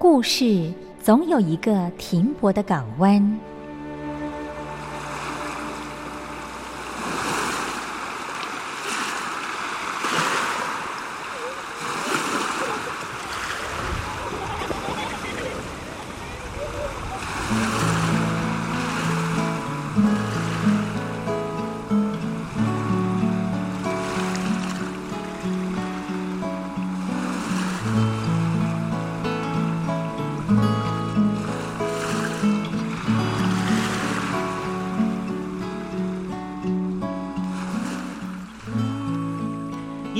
故事总有一个停泊的港湾。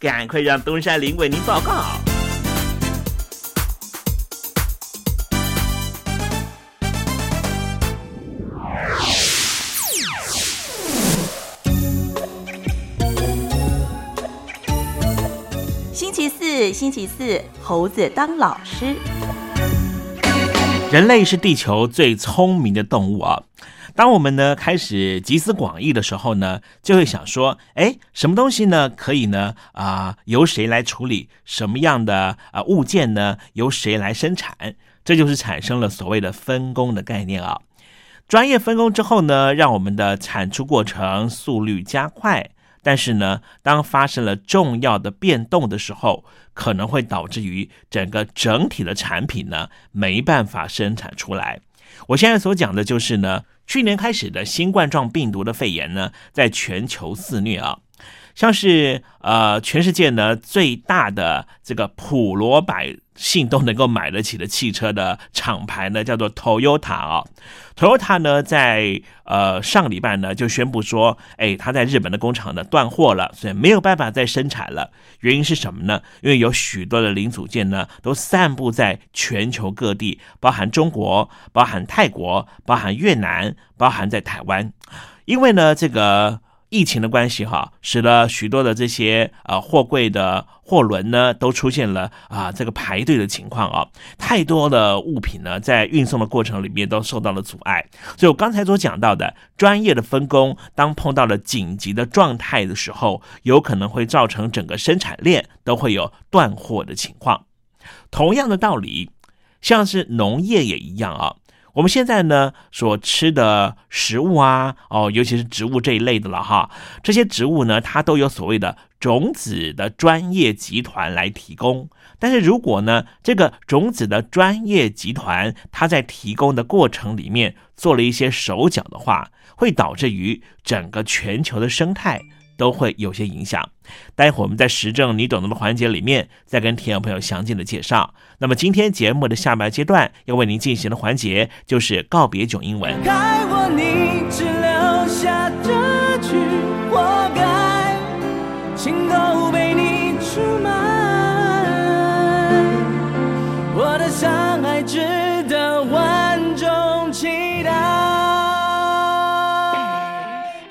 赶快让东山林为您报告。星期四，星期四，猴子当老师。人类是地球最聪明的动物啊！当我们呢开始集思广益的时候呢，就会想说，哎，什么东西呢可以呢啊、由谁来处理？什么样的啊、物件呢由谁来生产？这就是产生了所谓的分工的概念啊。专业分工之后呢，让我们的产出过程速率加快。但是呢，当发生了重要的变动的时候，可能会导致于整个整体的产品呢没办法生产出来。我现在所讲的就是呢，去年开始的新冠状病毒的肺炎呢，在全球肆虐啊，像是呃全世界呢最大的这个普罗百姓都能够买得起的汽车的厂牌呢，叫做 Toyota 啊。Toyota 呢，在呃上个礼拜呢就宣布说，哎，他在日本的工厂呢断货了，所以没有办法再生产了。原因是什么呢？因为有许多的零组件呢都散布在全球各地，包含中国、包含泰国、包含越南、包含在台湾。因为呢，这个疫情的关系哈，使得许多的这些呃货柜的货轮呢，都出现了啊这个排队的情况啊，太多的物品呢，在运送的过程里面都受到了阻碍。所以我刚才所讲到的专业的分工，当碰到了紧急的状态的时候，有可能会造成整个生产链都会有断货的情况。同样的道理，像是农业也一样啊。我们现在呢所吃的食物啊，哦，尤其是植物这一类的了哈，这些植物呢，它都有所谓的种子的专业集团来提供。但是如果呢，这个种子的专业集团它在提供的过程里面做了一些手脚的话，会导致于整个全球的生态都会有些影响。待会我们在时政你懂得的环节里面，再跟听众朋友详尽的介绍。那么今天节目的下半阶段要为您进行的环节就是告别囧英文。该我你只留下这句活该，情都被你出卖，我的伤害值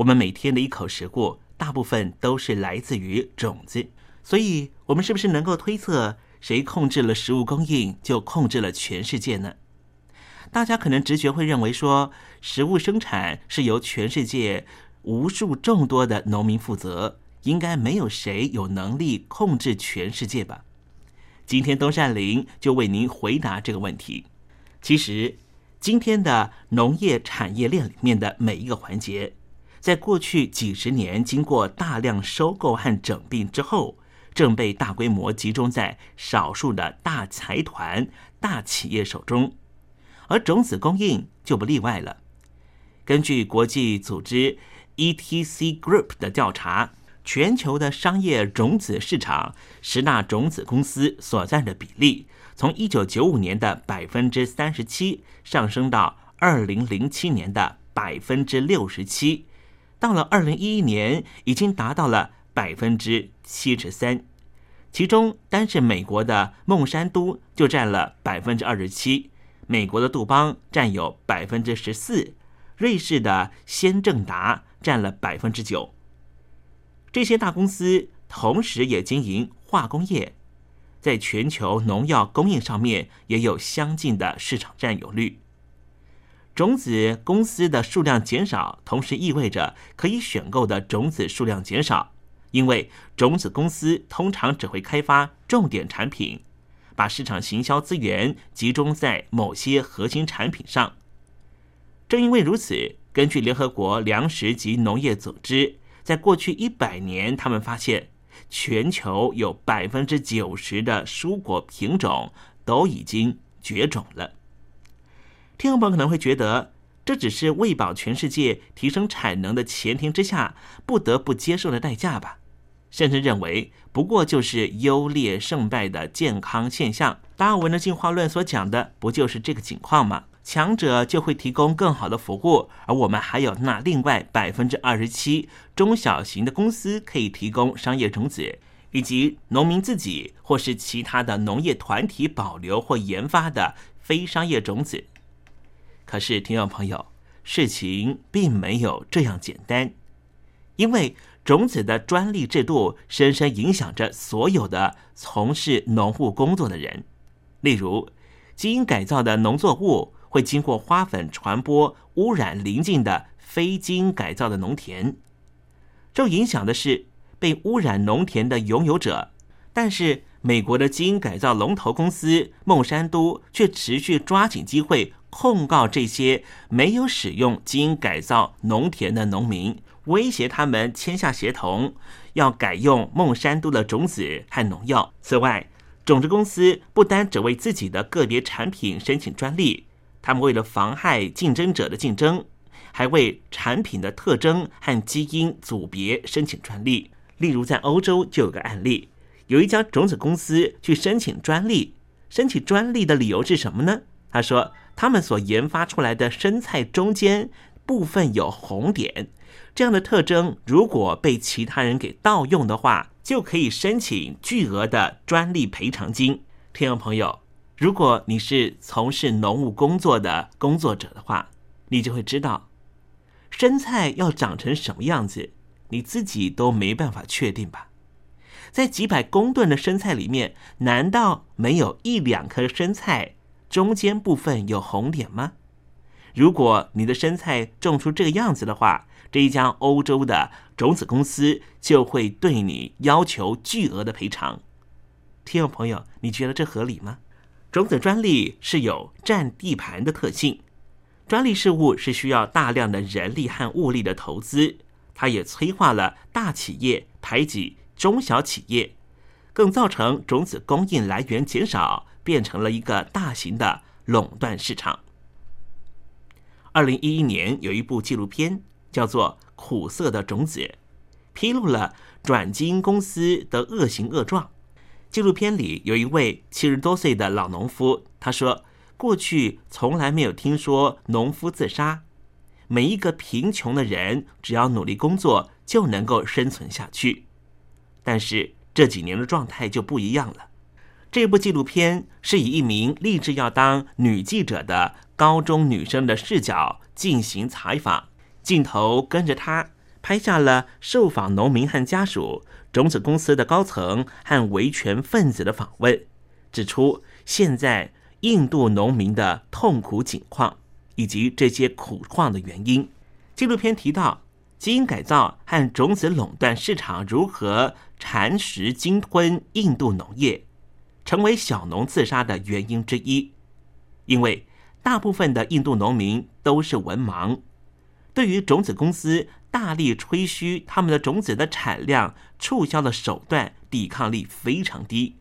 我们每天的一口食物，大部分都是来自于种子，所以，我们是不是能够推测，谁控制了食物供应，就控制了全世界呢？大家可能直觉会认为说，食物生产是由全世界无数众多的农民负责，应该没有谁有能力控制全世界吧？今天东善林就为您回答这个问题。其实，今天的农业产业链里面的每一个环节。在过去几十年，经过大量收购和整并之后，正被大规模集中在少数的大财团、大企业手中，而种子供应就不例外了。根据国际组织 ETC Group 的调查，全球的商业种子市场十大种子公司所占的比例，从一九九五年的百分之三十七上升到二零零七年的百分之六十七。到了二零一一年，已经达到了百分之七十三，其中单是美国的孟山都就占了百分之二十七，美国的杜邦占有百分之十四，瑞士的先正达占了百分之九。这些大公司同时也经营化工业，在全球农药供应上面也有相近的市场占有率。种子公司的数量减少，同时意味着可以选购的种子数量减少，因为种子公司通常只会开发重点产品，把市场行销资源集中在某些核心产品上。正因为如此，根据联合国粮食及农业组织，在过去一百年，他们发现全球有百分之九十的蔬果品种都已经绝种了。听众朋友可能会觉得，这只是喂饱全世界、提升产能的前提之下不得不接受的代价吧？甚至认为，不过就是优劣胜败的健康现象。达尔文的进化论所讲的，不就是这个情况吗？强者就会提供更好的服务，而我们还有那另外百分之二十七中小型的公司可以提供商业种子，以及农民自己或是其他的农业团体保留或研发的非商业种子。可是，听众朋友，事情并没有这样简单，因为种子的专利制度深深影响着所有的从事农务工作的人。例如，基因改造的农作物会经过花粉传播，污染邻近的非基因改造的农田，这影响的是被污染农田的拥有者。但是，美国的基因改造龙头公司孟山都却持续抓紧机会。控告这些没有使用基因改造农田的农民，威胁他们签下协同，要改用孟山都的种子和农药。此外，种子公司不单只为自己的个别产品申请专利，他们为了妨害竞争者的竞争，还为产品的特征和基因组别申请专利。例如，在欧洲就有个案例，有一家种子公司去申请专利，申请专利的理由是什么呢？他说。他们所研发出来的生菜中间部分有红点，这样的特征如果被其他人给盗用的话，就可以申请巨额的专利赔偿金。听众朋友，如果你是从事农务工作的工作者的话，你就会知道，生菜要长成什么样子，你自己都没办法确定吧？在几百公吨的生菜里面，难道没有一两颗生菜？中间部分有红点吗？如果你的生菜种出这个样子的话，这一家欧洲的种子公司就会对你要求巨额的赔偿。听众朋友，你觉得这合理吗？种子专利是有占地盘的特性，专利事务是需要大量的人力和物力的投资，它也催化了大企业排挤中小企业，更造成种子供应来源减少，变成了一个大型的垄断市场。二零一一年有一部纪录片叫做《苦涩的种子》，披露了转基因公司的恶行恶状。纪录片里有一位七十多岁的老农夫，他说：“过去从来没有听说农夫自杀。每一个贫穷的人，只要努力工作就能够生存下去。但是这几年的状态就不一样了。这部纪录片是以一名立志要当女记者的高中女生的视角进行采访，镜头跟着她拍下了受访农民和家属。”种子公司的高层和维权分子的访问，指出现在印度农民的痛苦境况以及这些苦况的原因。纪录片提到，基因改造和种子垄断市场如何蚕食鲸吞印度农业，成为小农自杀的原因之一。因为大部分的印度农民都是文盲，对于种子公司。大力吹嘘他们的种子的产量，促销的手段抵抗力非常低。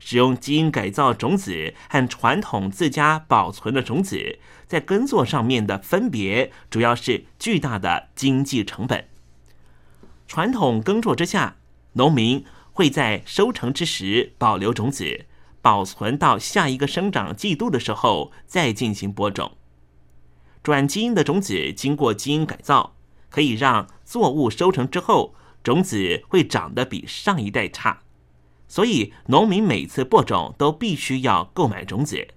使用基因改造种子和传统自家保存的种子，在耕作上面的分别，主要是巨大的经济成本。传统耕作之下，农民会在收成之时保留种子，保存到下一个生长季度的时候再进行播种。转基因的种子经过基因改造。可以让作物收成之后，种子会长得比上一代差，所以农民每次播种都必须要购买种子。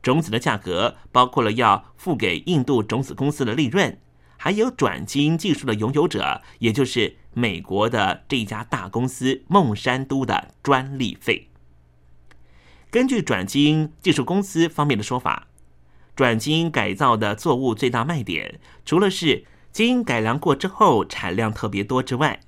种子的价格包括了要付给印度种子公司的利润，还有转基因技术的拥有者，也就是美国的这一家大公司孟山都的专利费。根据转基因技术公司方面的说法，转基因改造的作物最大卖点，除了是基因改良过之后产量特别多之外，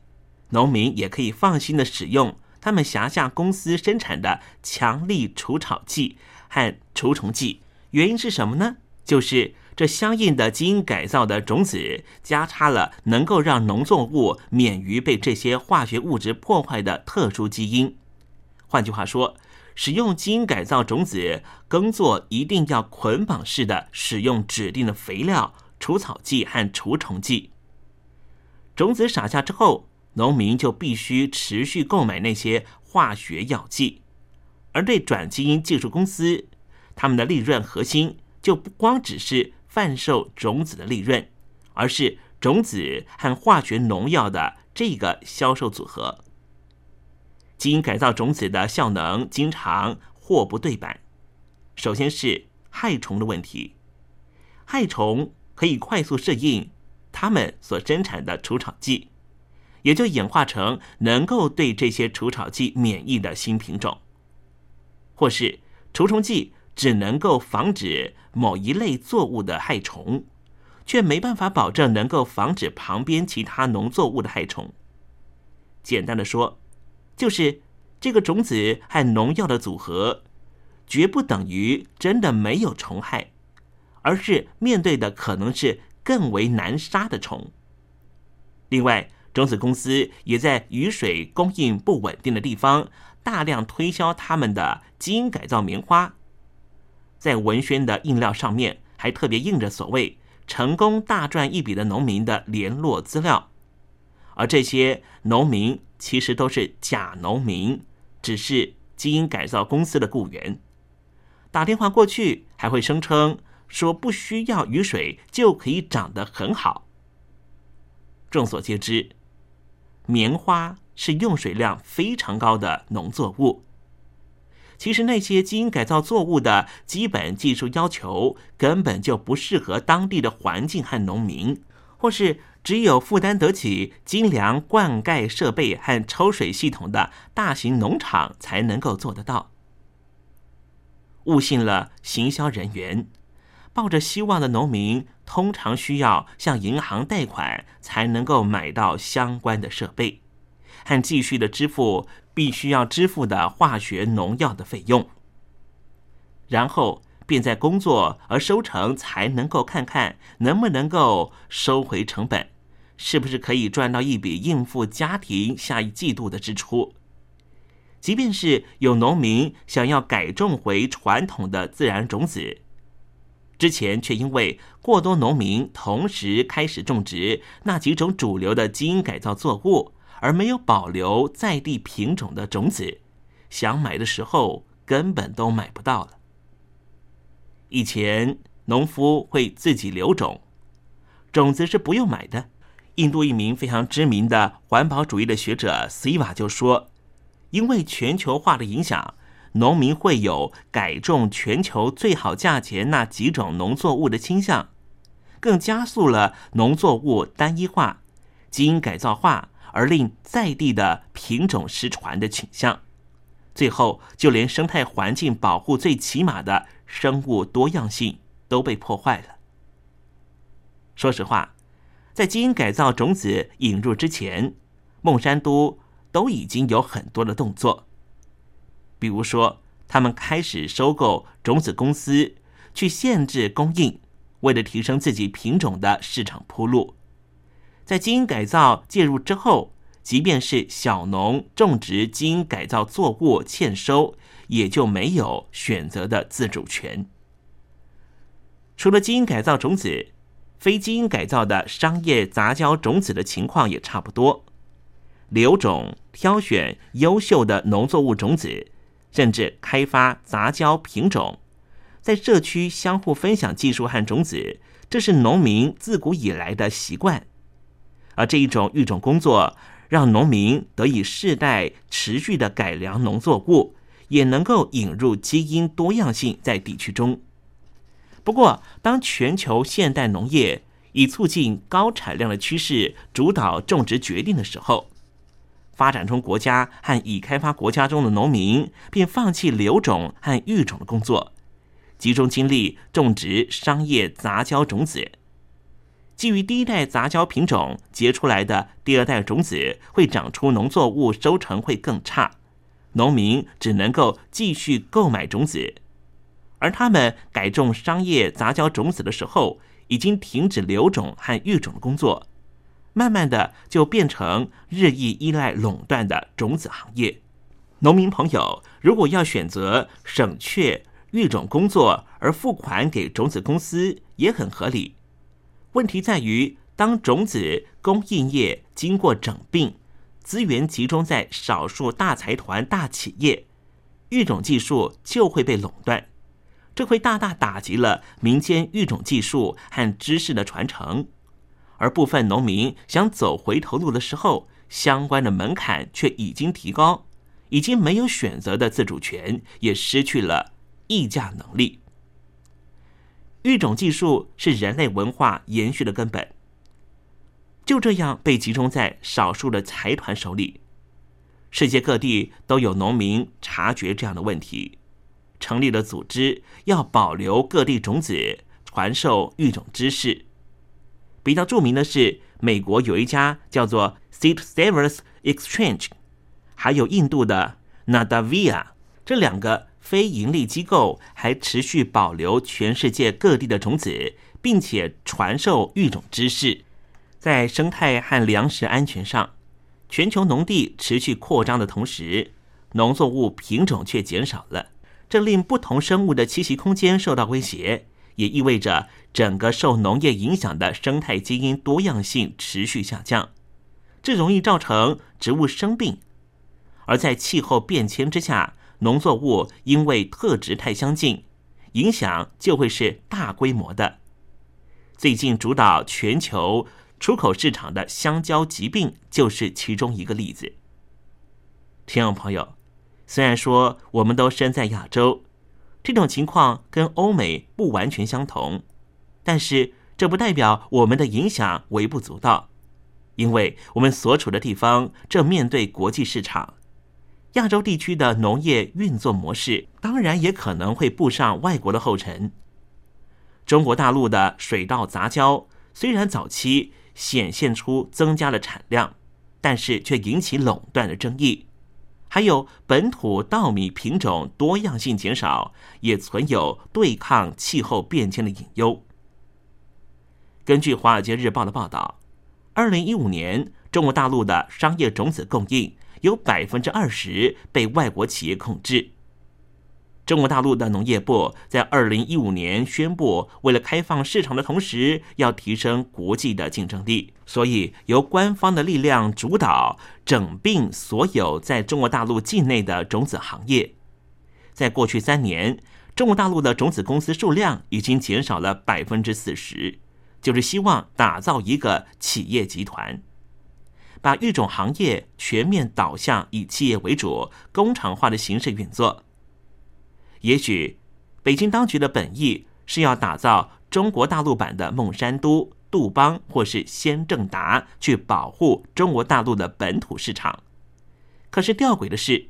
农民也可以放心的使用他们辖下公司生产的强力除草剂和除虫剂。原因是什么呢？就是这相应的基因改造的种子加插了能够让农作物免于被这些化学物质破坏的特殊基因。换句话说，使用基因改造种子耕作一定要捆绑式的使用指定的肥料。除草剂和除虫剂，种子撒下之后，农民就必须持续购买那些化学药剂。而对转基因技术公司，他们的利润核心就不光只是贩售种子的利润，而是种子和化学农药的这个销售组合。基因改造种子的效能经常货不对版。首先是害虫的问题，害虫。可以快速适应他们所生产的除草剂，也就演化成能够对这些除草剂免疫的新品种，或是除虫剂只能够防止某一类作物的害虫，却没办法保证能够防止旁边其他农作物的害虫。简单的说，就是这个种子和农药的组合，绝不等于真的没有虫害。而是面对的可能是更为难杀的虫。另外，种子公司也在雨水供应不稳定的地方大量推销他们的基因改造棉花，在文宣的印料上面还特别印着所谓“成功大赚一笔”的农民的联络资料，而这些农民其实都是假农民，只是基因改造公司的雇员。打电话过去还会声称。说不需要雨水就可以长得很好。众所皆知，棉花是用水量非常高的农作物。其实那些基因改造作物的基本技术要求根本就不适合当地的环境和农民，或是只有负担得起精良灌溉设备和抽水系统的大型农场才能够做得到。误信了行销人员。抱着希望的农民，通常需要向银行贷款才能够买到相关的设备，和继续的支付必须要支付的化学农药的费用，然后便在工作而收成才能够看看能不能够收回成本，是不是可以赚到一笔应付家庭下一季度的支出。即便是有农民想要改种回传统的自然种子，之前却因为过多农民同时开始种植那几种主流的基因改造作物，而没有保留在地品种的种子，想买的时候根本都买不到了。以前农夫会自己留种，种子是不用买的。印度一名非常知名的环保主义的学者斯伊瓦就说。因为全球化的影响，农民会有改种全球最好价钱那几种农作物的倾向，更加速了农作物单一化、基因改造化，而令在地的品种失传的倾向。最后，就连生态环境保护最起码的生物多样性都被破坏了。说实话，在基因改造种子引入之前，孟山都。都已经有很多的动作，比如说，他们开始收购种子公司，去限制供应，为了提升自己品种的市场铺路。在基因改造介入之后，即便是小农种植基因改造作物欠收，也就没有选择的自主权。除了基因改造种子，非基因改造的商业杂交种子的情况也差不多。留种、挑选优秀的农作物种子，甚至开发杂交品种，在社区相互分享技术和种子，这是农民自古以来的习惯。而这一种育种工作，让农民得以世代持续的改良农作物，也能够引入基因多样性在地区中。不过，当全球现代农业以促进高产量的趋势主导种植决定的时候，发展中国家和已开发国家中的农民便放弃留种和育种的工作，集中精力种植商业杂交种子。基于第一代杂交品种结出来的第二代种子会长出农作物收成会更差，农民只能够继续购买种子。而他们改种商业杂交种子的时候，已经停止留种和育种的工作。慢慢的就变成日益依赖垄断的种子行业。农民朋友如果要选择省却育种工作而付款给种子公司，也很合理。问题在于，当种子供应业经过整并，资源集中在少数大财团、大企业，育种技术就会被垄断，这会大大打击了民间育种技术和知识的传承。而部分农民想走回头路的时候，相关的门槛却已经提高，已经没有选择的自主权，也失去了议价能力。育种技术是人类文化延续的根本，就这样被集中在少数的财团手里。世界各地都有农民察觉这样的问题，成立了组织，要保留各地种子，传授育种知识。比较著名的是，美国有一家叫做 Seed Savers Exchange，还有印度的 Nadavia，这两个非盈利机构还持续保留全世界各地的种子，并且传授育种知识。在生态和粮食安全上，全球农地持续扩张的同时，农作物品种却减少了，这令不同生物的栖息空间受到威胁。也意味着整个受农业影响的生态基因多样性持续下降，这容易造成植物生病。而在气候变迁之下，农作物因为特质太相近，影响就会是大规模的。最近主导全球出口市场的香蕉疾病就是其中一个例子。听众朋友，虽然说我们都身在亚洲。这种情况跟欧美不完全相同，但是这不代表我们的影响微不足道，因为我们所处的地方正面对国际市场，亚洲地区的农业运作模式当然也可能会步上外国的后尘。中国大陆的水稻杂交虽然早期显现出增加了产量，但是却引起垄断的争议。还有本土稻米品种多样性减少，也存有对抗气候变迁的隐忧。根据《华尔街日报》的报道，二零一五年中国大陆的商业种子供应有百分之二十被外国企业控制。中国大陆的农业部在二零一五年宣布，为了开放市场的同时，要提升国际的竞争力，所以由官方的力量主导整并所有在中国大陆境内的种子行业。在过去三年，中国大陆的种子公司数量已经减少了百分之四十，就是希望打造一个企业集团，把育种行业全面导向以企业为主、工厂化的形式运作。也许，北京当局的本意是要打造中国大陆版的孟山都、杜邦或是先正达，去保护中国大陆的本土市场。可是吊诡的是，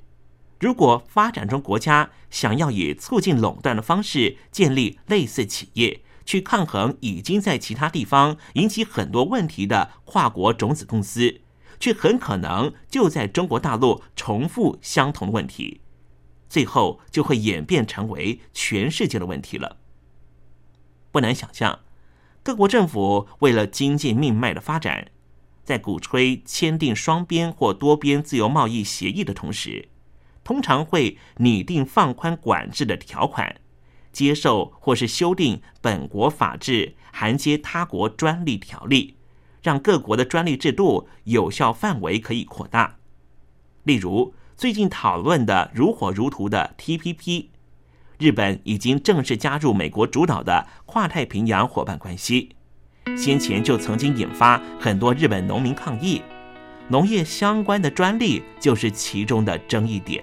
如果发展中国家想要以促进垄断的方式建立类似企业，去抗衡已经在其他地方引起很多问题的跨国种子公司，却很可能就在中国大陆重复相同的问题。最后就会演变成为全世界的问题了。不难想象，各国政府为了经济命脉的发展，在鼓吹签订双边或多边自由贸易协议的同时，通常会拟定放宽管制的条款，接受或是修订本国法制衔接他国专利条例，让各国的专利制度有效范围可以扩大。例如。最近讨论的如火如荼的 TPP，日本已经正式加入美国主导的跨太平洋伙伴关系，先前就曾经引发很多日本农民抗议，农业相关的专利就是其中的争议点。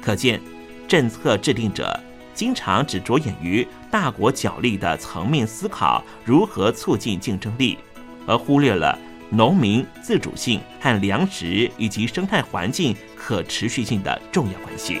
可见，政策制定者经常只着眼于大国角力的层面思考如何促进竞争力，而忽略了。农民自主性和粮食以及生态环境可持续性的重要关系。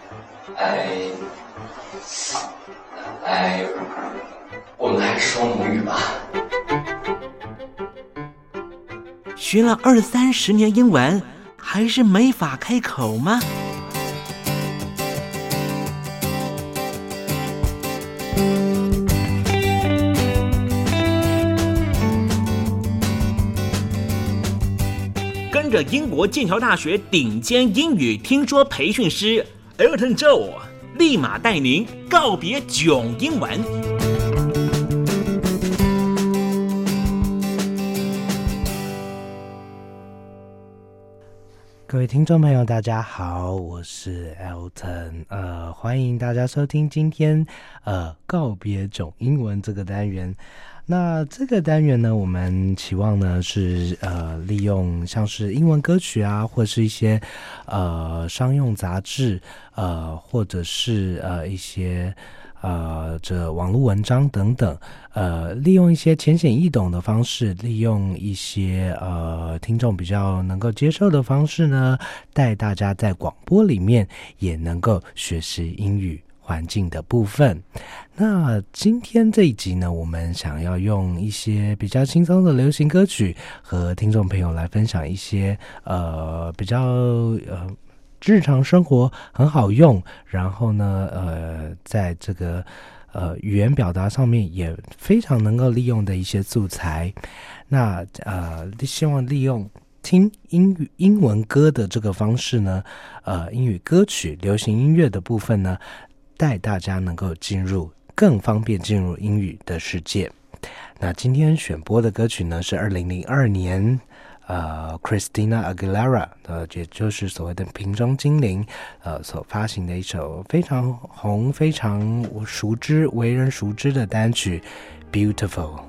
哎，哎我们还是说母语吧。学了二三十年英文，还是没法开口吗？跟着英国剑桥大学顶尖英语听说培训师 Elton Joe，立马带您告别囧英文。各位听众朋友，大家好，我是 Elton，呃，欢迎大家收听今天呃告别囧英文这个单元。那这个单元呢，我们期望呢是呃利用像是英文歌曲啊，或是一些呃商用杂志，呃，或者是呃一些。呃，这网络文章等等，呃，利用一些浅显易懂的方式，利用一些呃听众比较能够接受的方式呢，带大家在广播里面也能够学习英语环境的部分。那今天这一集呢，我们想要用一些比较轻松的流行歌曲，和听众朋友来分享一些呃比较呃。日常生活很好用，然后呢，呃，在这个呃语言表达上面也非常能够利用的一些素材。那呃，希望利用听英语英文歌的这个方式呢，呃，英语歌曲、流行音乐的部分呢，带大家能够进入更方便进入英语的世界。那今天选播的歌曲呢，是二零零二年。呃，Christina Aguilera，呃，也就是所谓的瓶中精灵，呃，所发行的一首非常红、非常熟知、为人熟知的单曲《Beautiful》。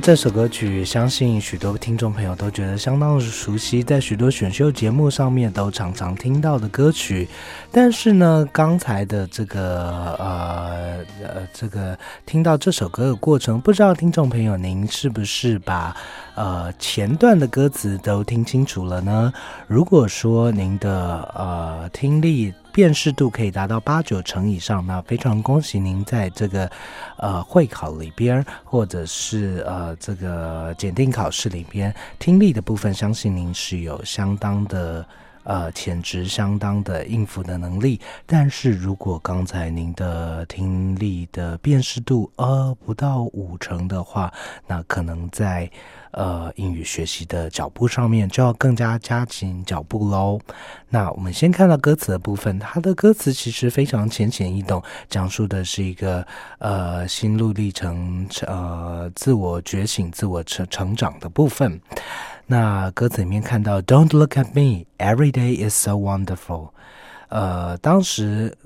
这首歌曲相信许多听众朋友都觉得相当熟悉，在许多选秀节目上面都常常听到的歌曲。但是呢，刚才的这个呃呃这个听到这首歌的过程，不知道听众朋友您是不是把呃前段的歌词都听清楚了呢？如果说您的呃听力辨识度可以达到八九成以上，那非常恭喜您在这个呃会考里边，或者是呃这个检定考试里边，听力的部分，相信您是有相当的。呃，潜质相当的应付的能力，但是如果刚才您的听力的辨识度呃不到五成的话，那可能在呃英语学习的脚步上面就要更加加紧脚步喽。那我们先看到歌词的部分，它的歌词其实非常浅显易懂，讲述的是一个呃心路历程，呃自我觉醒、自我成成长的部分。那歌词里面看到 "Don't look at me, every day is so wonderful"，呃，当时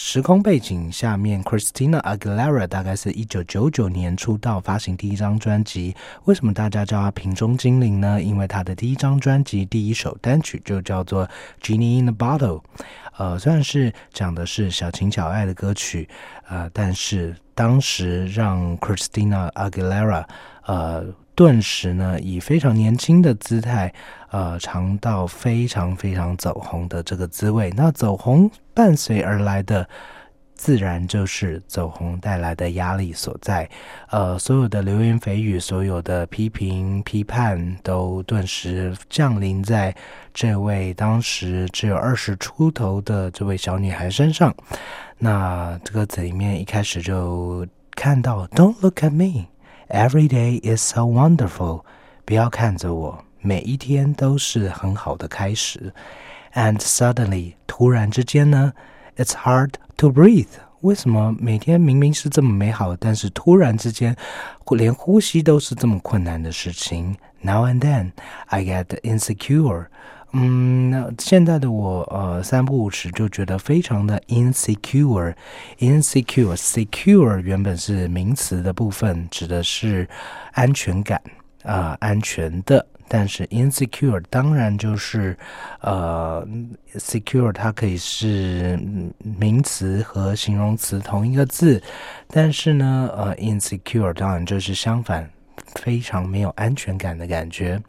时空背景下面，Christina Aguilera 大概是一九九九年出道，发行第一张专辑。为什么大家叫她瓶中精灵呢？因为她的第一张专辑第一首单曲就叫做《Genie in the Bottle》。呃，虽然是讲的是小情小爱的歌曲，呃，但是当时让 Christina Aguilera 呃。顿时呢，以非常年轻的姿态，呃，尝到非常非常走红的这个滋味。那走红伴随而来的，自然就是走红带来的压力所在。呃，所有的流言蜚语，所有的批评批判，都顿时降临在这位当时只有二十出头的这位小女孩身上。那这个词里面一开始就看到 “Don't look at me”。Every day is so wonderful，不要看着我，每一天都是很好的开始。And suddenly，突然之间呢，It's hard to breathe。为什么每天明明是这么美好，但是突然之间，连呼吸都是这么困难的事情？Now and then，I get insecure。 嗯，那现在的我，呃，三不五时就觉得非常的 insecure，insecure，secure 原本是名词的部分，指的是安全感啊，安全的。但是 insecure 当然就是呃，secure 它可以是名词和形容词同一个字，但是呢，呃，insecure 当然就是相反，非常没有安全感的感觉。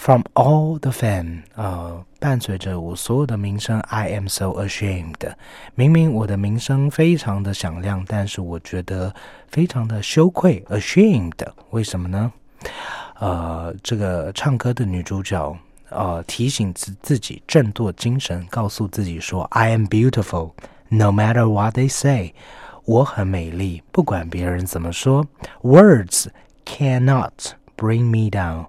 From all the fame，呃，伴随着我所有的名声，I am so ashamed。明明我的名声非常的响亮，但是我觉得非常的羞愧，ashamed。为什么呢？呃，这个唱歌的女主角，呃，提醒自自己振作精神，告诉自己说，I am beautiful，no matter what they say。我很美丽，不管别人怎么说。Words cannot bring me down。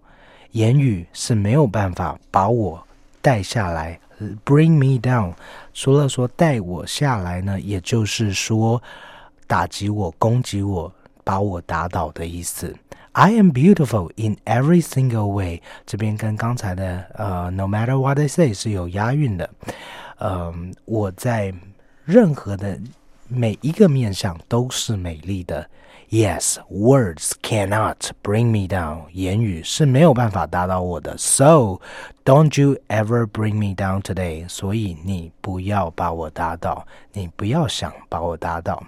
言语是没有办法把我带下来，bring me down。除了说带我下来呢，也就是说打击我、攻击我、把我打倒的意思。I am beautiful in every single way。这边跟刚才的呃，no matter what I say 是有押韵的。嗯，我在任何的每一个面相都是美丽的。Yes, words cannot bring me down. 言语是没有办法打倒我的。So, don't you ever bring me down today. 所以你不要把我打倒，你不要想把我打倒。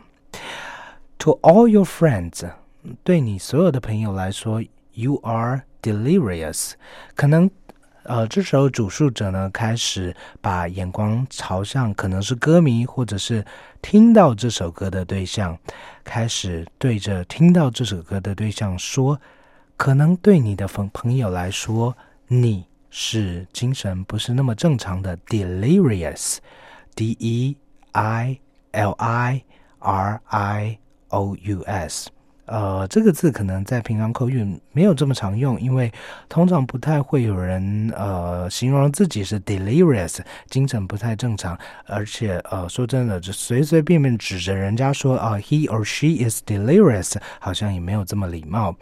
To all your friends，对你所有的朋友来说，you are delirious。可能 呃，这时候主述者呢，开始把眼光朝向可能是歌迷，或者是听到这首歌的对象，开始对着听到这首歌的对象说：，可能对你的朋朋友来说，你是精神不是那么正常的，delirious，d e i l i r i o u s。呃，这个字可能在平常口语没有这么常用，因为通常不太会有人呃形容自己是 delirious，精神不太正常。而且呃，说真的，就随随便便指着人家说啊，he or she is delirious，好像也没有这么礼貌。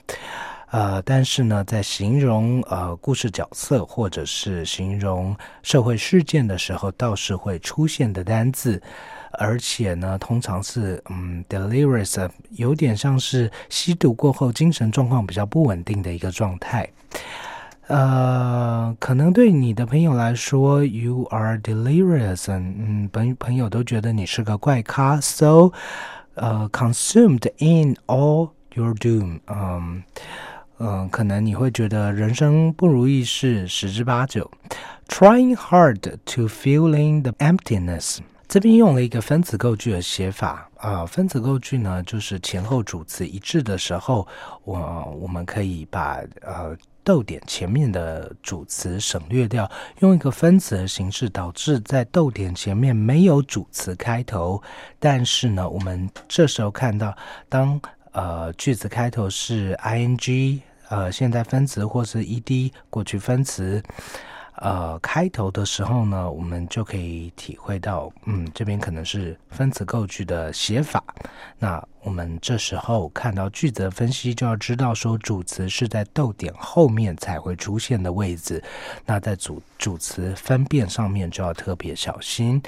呃，但是呢，在形容呃故事角色或者是形容社会事件的时候，倒是会出现的单字。而且呢，通常是嗯，delirious，有点像是吸毒过后精神状况比较不稳定的一个状态。呃，可能对你的朋友来说，you are delirious，嗯，朋朋友都觉得你是个怪咖，so，呃，consumed in all your doom，嗯嗯，可能你会觉得人生不如意事十之八九，trying hard to feeling the emptiness。 这边用了一个分词构句的写法啊，分词构句呢，就是前后主词一致的时候，我我们可以把呃逗点前面的主词省略掉，用一个分词的形式，导致在逗点前面没有主词开头。但是呢，我们这时候看到，当呃句子开头是 ing 呃现在分词或是 ed 过去分词。呃，开头的时候呢，我们就可以体会到，嗯，这边可能是分词构句的写法。那我们这时候看到句子的分析，就要知道说主词是在逗点后面才会出现的位置。那在主主词分辨上面就要特别小心。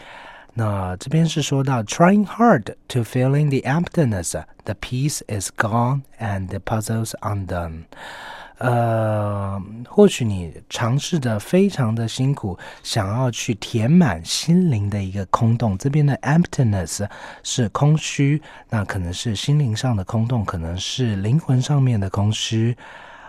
那这边是说到 trying hard to fill in the emptiness, the piece is gone and the puzzle's undone。呃，或许你尝试的非常的辛苦，想要去填满心灵的一个空洞。这边的 emptiness 是空虚，那可能是心灵上的空洞，可能是灵魂上面的空虚。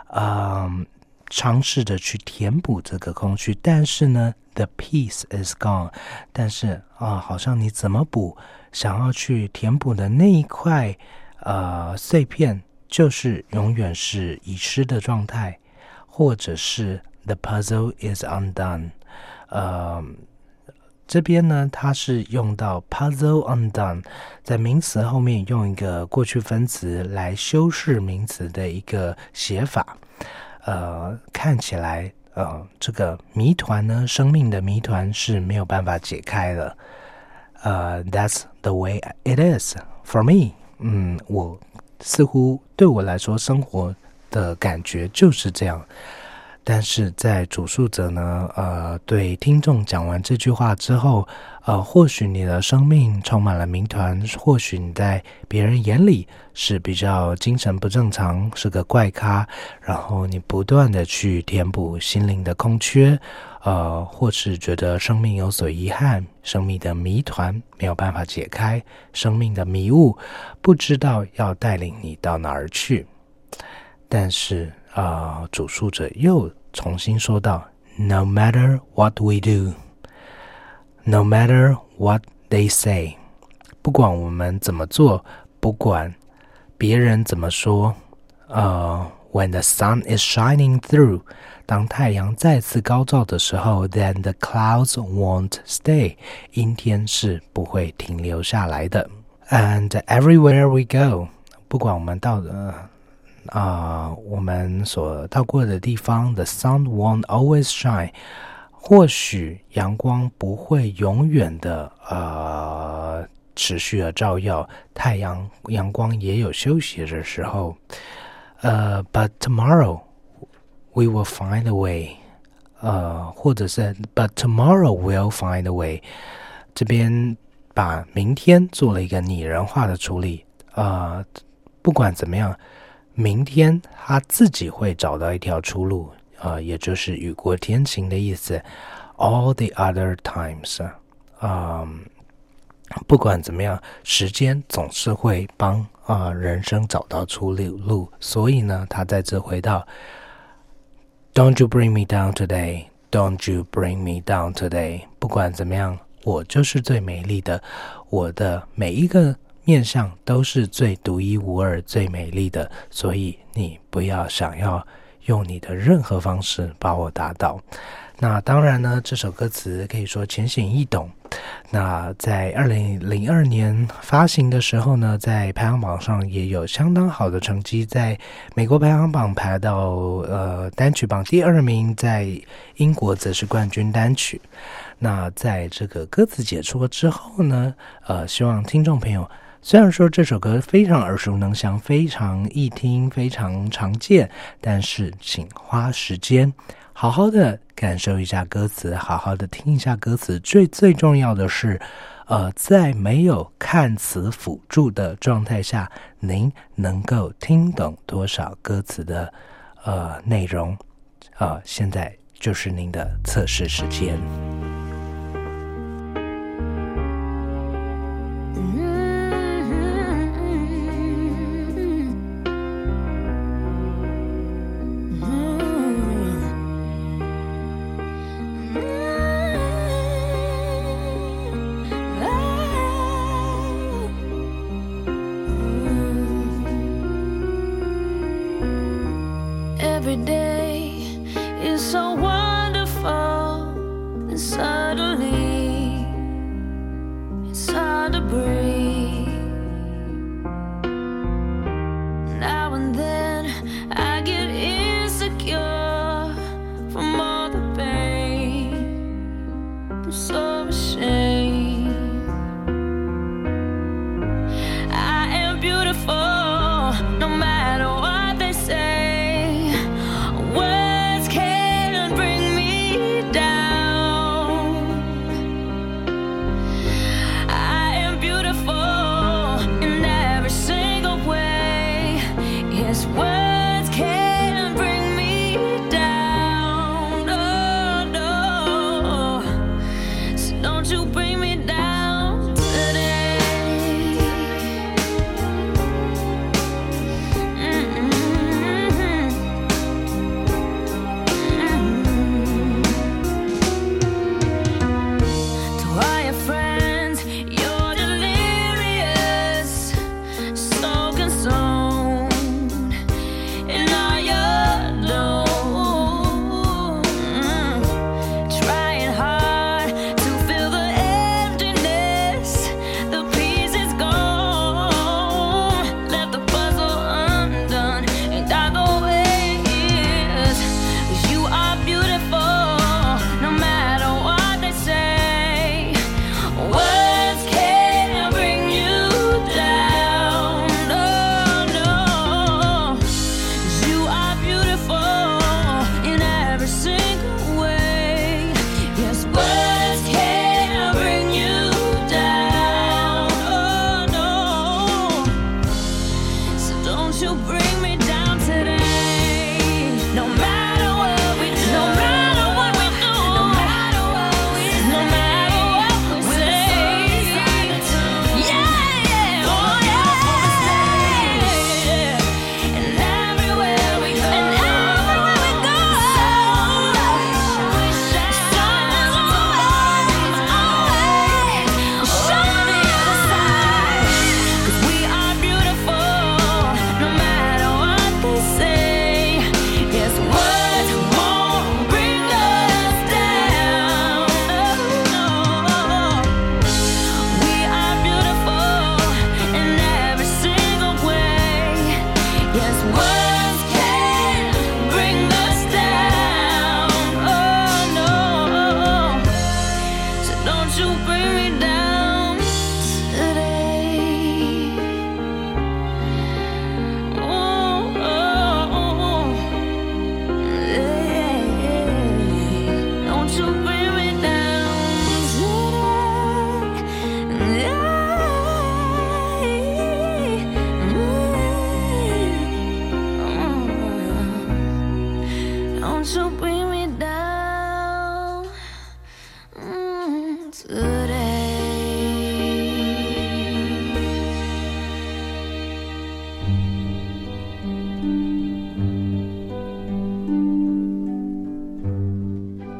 嗯，尝试着去填补这个空虚，但是呢，the piece is gone。但是啊，好像你怎么补，想要去填补的那一块呃碎片。就是永远是遗失的状态，或者是 the puzzle is undone。呃，这边呢，它是用到 puzzle undone，在名词后面用一个过去分词来修饰名词的一个写法。呃，看起来，呃，这个谜团呢，生命的谜团是没有办法解开的。呃，That's the way it is for me。嗯，我。似乎对我来说，生活的感觉就是这样。但是在主述者呢，呃，对听众讲完这句话之后，呃，或许你的生命充满了谜团，或许你在别人眼里是比较精神不正常，是个怪咖，然后你不断的去填补心灵的空缺，呃，或是觉得生命有所遗憾，生命的谜团没有办法解开，生命的迷雾不知道要带领你到哪儿去，但是。啊，主述者又重新说道：“No matter what we do, no matter what they say，不管我们怎么做，不管别人怎么说，呃，When the sun is shining through，当太阳再次高照的时候，then the clouds won't stay，阴天是不会停留下来的。And everywhere we go，不管我们到呃。”啊，我们所到过的地方，the sun won't always shine。 或许阳光不会永远的呃持续的照耀，太阳阳光也有休息的时候。呃，but tomorrow we will find a way。呃，或者是 but tomorrow we'll find a way。这边把明天做了一个拟人化的处理。呃，不管怎么样。明天他自己会找到一条出路，啊，也就是雨过天晴的意思。All the other times，啊，不管怎么样，时间总是会帮啊人生找到出路。所以呢，他再次回到，Don't you bring me down today? Don't you bring me down today? 不管怎么样，我就是最美丽的，我的每一个。面相都是最独一无二、最美丽的，所以你不要想要用你的任何方式把我打倒。那当然呢，这首歌词可以说浅显易懂。那在二零零二年发行的时候呢，在排行榜上也有相当好的成绩，在美国排行榜排到呃单曲榜第二名，在英国则是冠军单曲。那在这个歌词解说之后呢，呃，希望听众朋友。虽然说这首歌非常耳熟能详、非常易听、非常常见，但是请花时间好好的感受一下歌词，好好的听一下歌词。最最重要的是，呃，在没有看词辅助的状态下，您能够听懂多少歌词的呃内容？呃，现在就是您的测试时间。